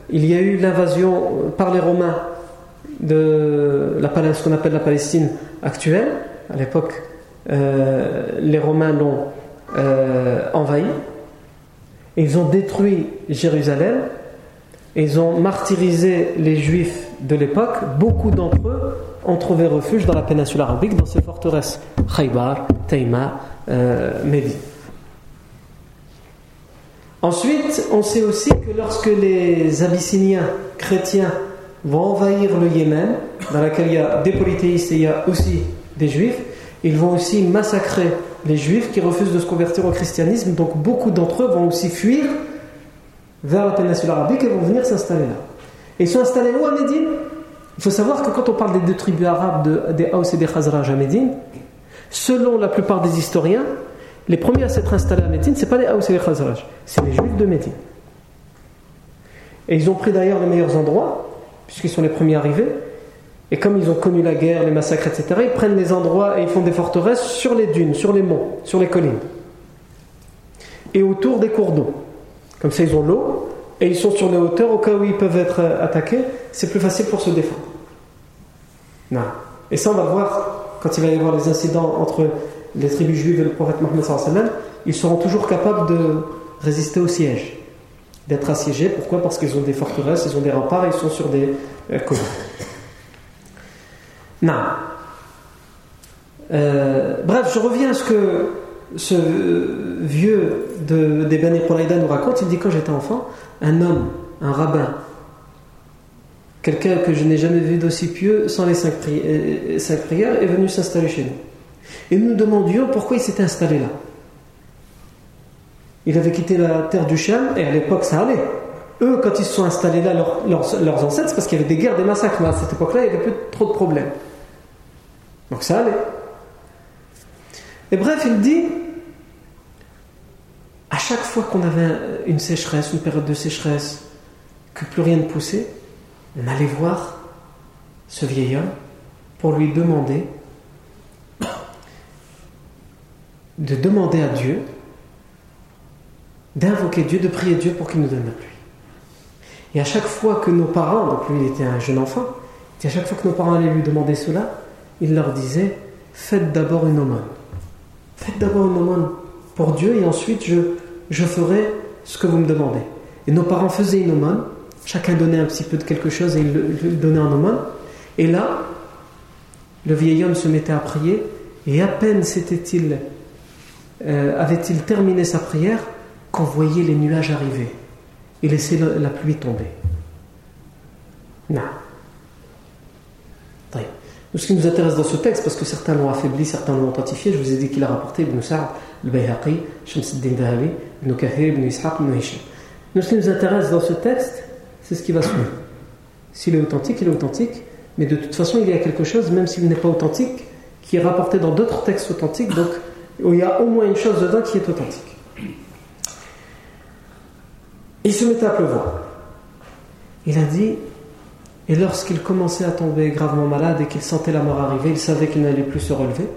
il y a eu l'invasion par les Romains de la, ce qu'on appelle la Palestine actuelle, à l'époque, euh, les Romains l'ont euh, envahi, ils ont détruit Jérusalem, ils ont martyrisé les juifs de l'époque. Beaucoup d'entre eux ont trouvé refuge dans la péninsule arabique, dans ces forteresses Khaybar, Taïma, euh, Ensuite, on sait aussi que lorsque les Abyssiniens chrétiens vont envahir le Yémen, dans lequel il y a des polythéistes et il y a aussi des juifs, ils vont aussi massacrer les juifs qui refusent de se convertir au christianisme. Donc beaucoup d'entre eux vont aussi fuir vers la péninsule arabique et vont venir s'installer là. Et ils sont installés où à Médine? Il faut savoir que quand on parle des deux tribus arabes, de, des Haus et des Khazraj à Médine, selon la plupart des historiens, les premiers à s'être installés à Médine, ce n'est pas les Haus et les Khazraj, c'est les Juifs de Médine. Et ils ont pris d'ailleurs les meilleurs endroits, puisqu'ils sont les premiers arrivés. Et comme ils ont connu la guerre, les massacres, etc., ils prennent les endroits et ils font des forteresses sur les dunes, sur les monts, sur les collines. Et autour des cours d'eau. Comme ça, ils ont l'eau et ils sont sur les hauteurs au cas où ils peuvent être euh, attaqués. C'est plus facile pour se défendre. Non. Et ça, on va voir quand il va y avoir les incidents entre les tribus juives et le prophète Mohammed. Ils seront toujours capables de, résister au siège, d'être assiégés. Pourquoi? Parce qu'ils ont des forteresses, ils ont des remparts, ils sont sur des euh, Non. Euh, bref, je reviens à ce que ce vieux de, des Bani nous raconte. Il dit quand j'étais enfant, un homme, un rabbin, quelqu'un que je n'ai jamais vu d'aussi pieux sans les cinq, euh, cinq prières, est venu s'installer chez nous. Et nous demandions pourquoi il s'était installé là. Il avait quitté la terre du Cham et à l'époque ça allait. Eux, quand ils se sont installés là, leurs, ancêtres, c'est parce qu'il y avait des guerres, des massacres, mais à cette époque-là, il n'y avait plus trop de problèmes. Donc ça allait. Et bref, il dit chaque fois qu'on avait une sécheresse, une période de sécheresse, que plus rien ne poussait, on allait voir ce vieil homme pour lui demander de demander à Dieu, d'invoquer Dieu, de prier Dieu pour qu'il nous donne la pluie. Et à chaque fois que nos parents, donc lui il était un jeune enfant, et à chaque fois que nos parents allaient lui demander cela, il leur disait Faites d'abord une aumône. Faites d'abord une aumône pour Dieu et ensuite je, je ferai ce que vous me demandez. Et nos parents faisaient une aumône, chacun donnait un petit peu de quelque chose et il le donnait en aumône. Et là, le vieil homme se mettait à prier et à peine s'était-il euh, avait-il terminé sa prière quand voyait les nuages arriver et laisser la, pluie tomber Non. Ce qui nous intéresse dans ce texte, parce que certains l'ont affaibli, certains l'ont authentifié, je vous ai dit qu'il a rapporté Ibn Sa'd, Ibn Kathir, Ibn Ishaq, Ibn Hisham. Nous, ce qui nous intéresse dans ce texte, c'est ce qui va suivre. S'il est authentique, il est authentique, mais de toute façon, il y a quelque chose, même s'il n'est pas authentique, qui est rapporté dans d'autres textes authentiques, donc il y a au moins une chose dedans qui est authentique. Il se mettait à pleuvoir. Il a dit, et lorsqu'il commençait à tomber gravement malade et qu'il sentait la mort arriver, il savait qu'il n'allait plus se relever.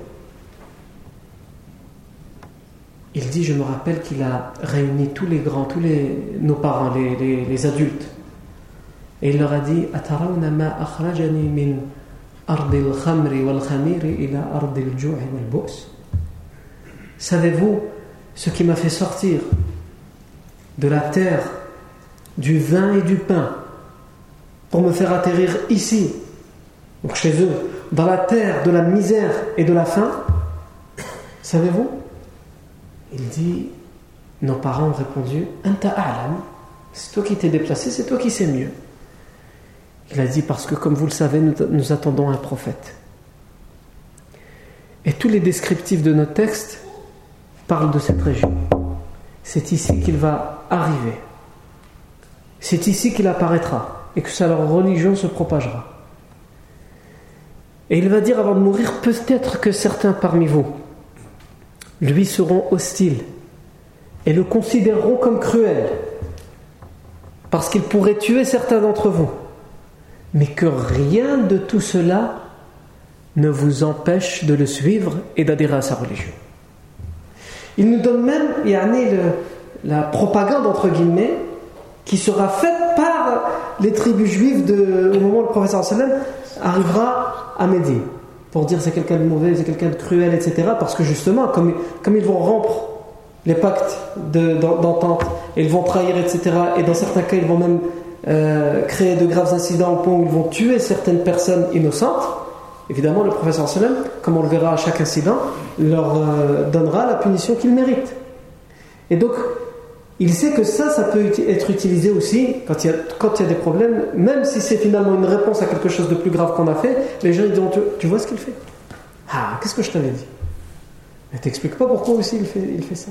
Il dit, je me rappelle qu'il a réuni tous les grands, tous les, nos parents, les, adultes. Et il leur a dit, ma min khamri wal khamiri ila wal Savez-vous ce qui m'a fait sortir de la terre du vin et du pain pour me faire atterrir ici, donc chez eux, dans la terre de la misère et de la faim? Savez-vous? Il dit nos parents ont répondu Anta a'lam, c'est toi qui t'es déplacé, c'est toi qui sais mieux. Il a dit parce que, comme vous le savez, nous attendons un prophète. Et tous les descriptifs de notre texte parle de cette région. C'est ici qu'il va arriver. C'est ici qu'il apparaîtra et que sa religion se propagera. Et il va dire avant de mourir, peut-être que certains parmi vous lui seront hostiles et le considéreront comme cruel parce qu'il pourrait tuer certains d'entre vous. Mais que rien de tout cela ne vous empêche de le suivre et d'adhérer à sa religion. Il nous donne même le, la propagande, entre guillemets, qui sera faite par les tribus juives de, au moment où le professeur sallam arrivera à Médine. Pour dire c'est quelqu'un de mauvais, c'est quelqu'un de cruel, etc. Parce que justement, comme, comme ils vont rompre les pactes d'entente, ils vont trahir, etc. Et dans certains cas, ils vont même euh, créer de graves incidents au point où ils vont tuer certaines personnes innocentes. Évidemment, le professeur sallam, comme on le verra à chaque incident, leur euh, donnera la punition qu'ils méritent. Et donc, il sait que ça, ça peut être utilisé aussi quand il y a, quand il des problèmes, même si c'est finalement une réponse à quelque chose de plus grave qu'on a fait, les gens ils disent tu, vois ce qu'il fait? Ah, qu'est-ce que je t'avais dit? Mais t'expliques pas pourquoi aussi il fait, ça?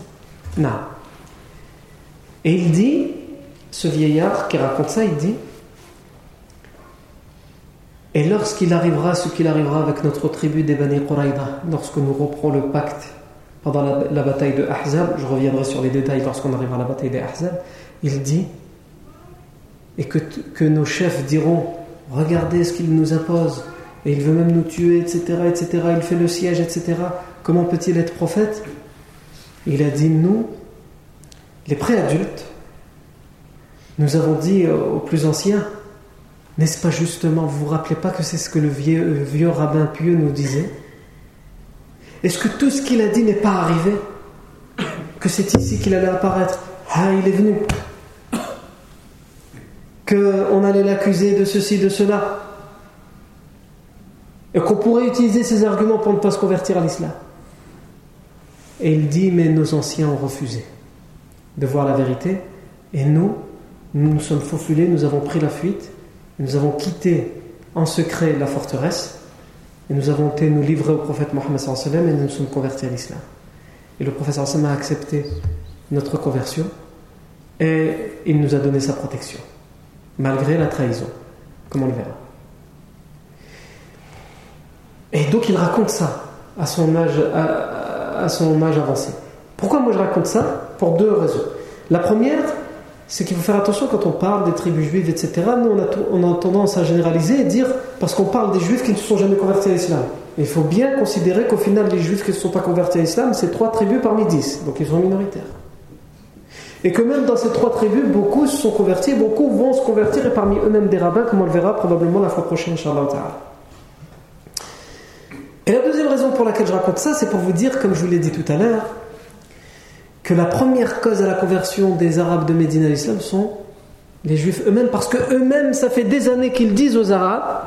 Non. Et il dit, ce vieillard qui raconte ça, il dit et lorsqu'il arrivera ce qu'il arrivera avec notre tribu des Bani lorsque nous reprendrons le pacte pendant la, bataille de Ahzab, je reviendrai sur les détails lorsqu'on arrivera à la bataille d'Ahzab, il dit, et que, que nos chefs diront, regardez ce qu'il nous impose, et il veut même nous tuer, etc., etc., il fait le siège, etc., comment peut-il être prophète? Il a dit, nous, les préadultes, nous avons dit aux plus anciens, n'est-ce pas justement, vous vous rappelez pas que c'est ce que le vieux rabbin pieux nous disait? Est-ce que tout ce qu'il a dit n'est pas arrivé Que c'est ici qu'il allait apparaître Ah, il est venu. Qu'on allait l'accuser de ceci, de cela. Et qu'on pourrait utiliser ces arguments pour ne pas se convertir à l'islam. Et il dit, mais nos anciens ont refusé de voir la vérité. Et nous, nous nous sommes faufilés, nous avons pris la fuite, nous avons quitté en secret la forteresse, nous avons été nous livrer au prophète Mohammed et nous nous sommes convertis à l'islam. Et le prophète sallam a accepté notre conversion et il nous a donné sa protection, malgré la trahison, comme on le verra. Et donc il raconte ça à son âge, à, son âge avancé. Pourquoi moi je raconte ça? Pour deux raisons. La première, c'est qu'il faut faire attention quand on parle des tribus juives, etc. Nous, on a, tendance à généraliser et dire, parce qu'on parle des juifs qui ne se sont jamais convertis à l'islam. Il faut bien considérer qu'au final, les juifs qui ne se sont pas convertis à l'islam, c'est trois tribus parmi dix. Donc ils sont minoritaires. Et que même dans ces trois tribus, beaucoup se sont convertis, beaucoup vont se convertir, et parmi eux-mêmes des rabbins, comme on le verra probablement la fois prochaine, Inch'Allah Et la deuxième raison pour laquelle je raconte ça, c'est pour vous dire, comme je vous l'ai dit tout à l'heure, que la première cause à la conversion des Arabes de Médine à l'islam sont les Juifs eux-mêmes, parce que eux-mêmes, ça fait des années qu'ils disent aux Arabes,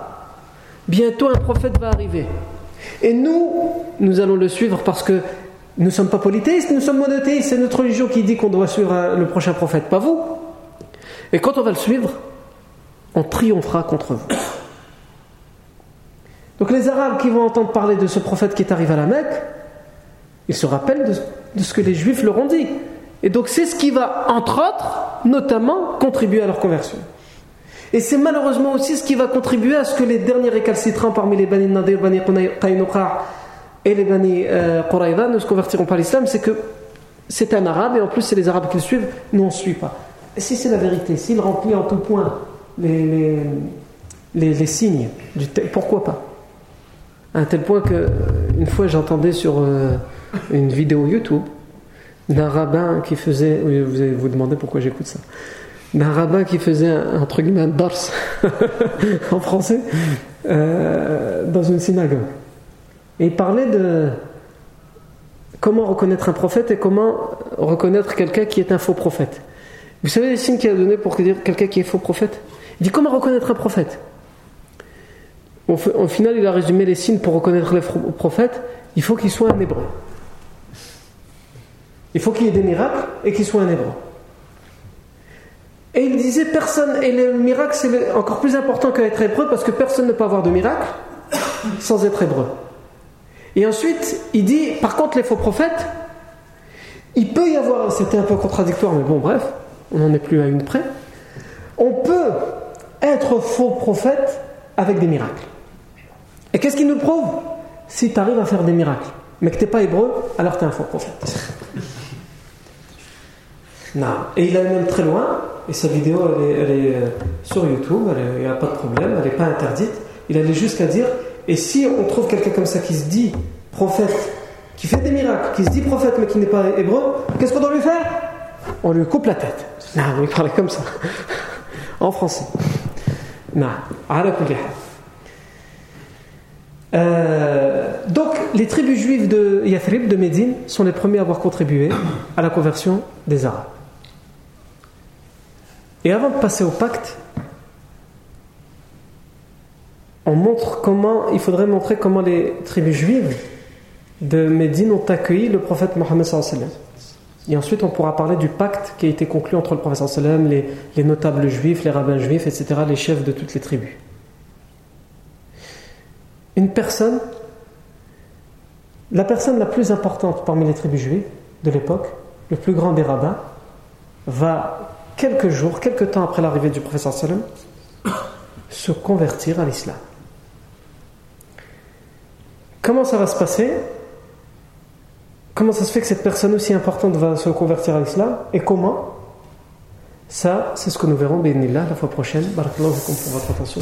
bientôt un prophète va arriver. Et nous, nous allons le suivre parce que nous ne sommes pas polythéistes, nous sommes monothéistes. C'est notre religion qui dit qu'on doit suivre le prochain prophète, pas vous. Et quand on va le suivre, on triomphera contre vous. Donc les Arabes qui vont entendre parler de ce prophète qui est arrivé à la Mecque, ils se rappellent de, ce que les Juifs leur ont dit. Et donc c'est ce qui va, entre autres, notamment, contribuer à leur conversion. Et c'est malheureusement aussi ce qui va contribuer à ce que les derniers récalcitrants parmi les Bani Nadir, Bani Qaynuqa et les Bani euh, Quraïda ne se convertiront pas à l'islam, c'est que c'est un arabe et en plus c'est les arabes qui le suivent, nous on ne suit pas. Si c'est la vérité, s'il remplit en tout point les, les, signes du pourquoi pas? À un tel point que une fois j'entendais sur euh, une vidéo YouTube d'un rabbin qui faisait, vous vous demander pourquoi j'écoute ça, d'un rabbin qui faisait un, entre guillemets en français euh, dans une synagogue. Et il parlait de comment reconnaître un prophète et comment reconnaître quelqu'un qui est un faux prophète. Vous savez les signes qu'il a donné pour dire quelqu'un qui est faux prophète? Il dit comment reconnaître un prophète? Au, au, final, il a résumé les signes pour reconnaître les prophètes. Il faut qu'il soit un hébreu. Il faut qu'il y ait des miracles et qu'il soit un hébreu. Et il disait personne, et le miracle c'est encore plus important qu'être hébreu parce que personne ne peut avoir de miracle sans être hébreu. Et ensuite, il dit, par contre, les faux prophètes, il peut y avoir, c'était un peu contradictoire, mais bon, bref, on n'en est plus à une près. On peut être faux prophète avec des miracles. Et qu'est-ce qui nous prouve? Si tu arrives à faire des miracles, mais que tu n'es pas hébreu, alors tu es un faux prophète. Non. Et il allait même très loin, et sa vidéo, elle est, euh, sur YouTube, il n'y a pas de problème, elle n'est pas interdite. Il allait jusqu'à dire et si on trouve quelqu'un comme ça qui se dit prophète, qui fait des miracles, qui se dit prophète mais qui n'est pas hébreu, qu'est-ce qu'on doit lui faire? On lui coupe la tête. Non, on lui parle comme ça. en français. Non, euh, donc, les tribus juives de Yathrib, de Médine, sont les premiers à avoir contribué à la conversion des Arabes. Et avant de passer au pacte, on montre comment, il faudrait montrer comment les tribus juives de Médine ont accueilli le prophète Mohammed et ensuite on pourra parler du pacte qui a été conclu entre le prophète les, les notables juifs, les rabbins juifs, etc., les chefs de toutes les tribus. Une personne, la personne la plus importante parmi les tribus juives de l'époque, le plus grand des rabbins, va quelques jours, quelques temps après l'arrivée du prophète se convertir à l'islam. Comment ça va se passer? Comment ça se fait que cette personne aussi importante va se convertir à l'islam? Et comment? Ça, c'est ce que nous verrons, la fois prochaine. Barakallahu pour votre attention.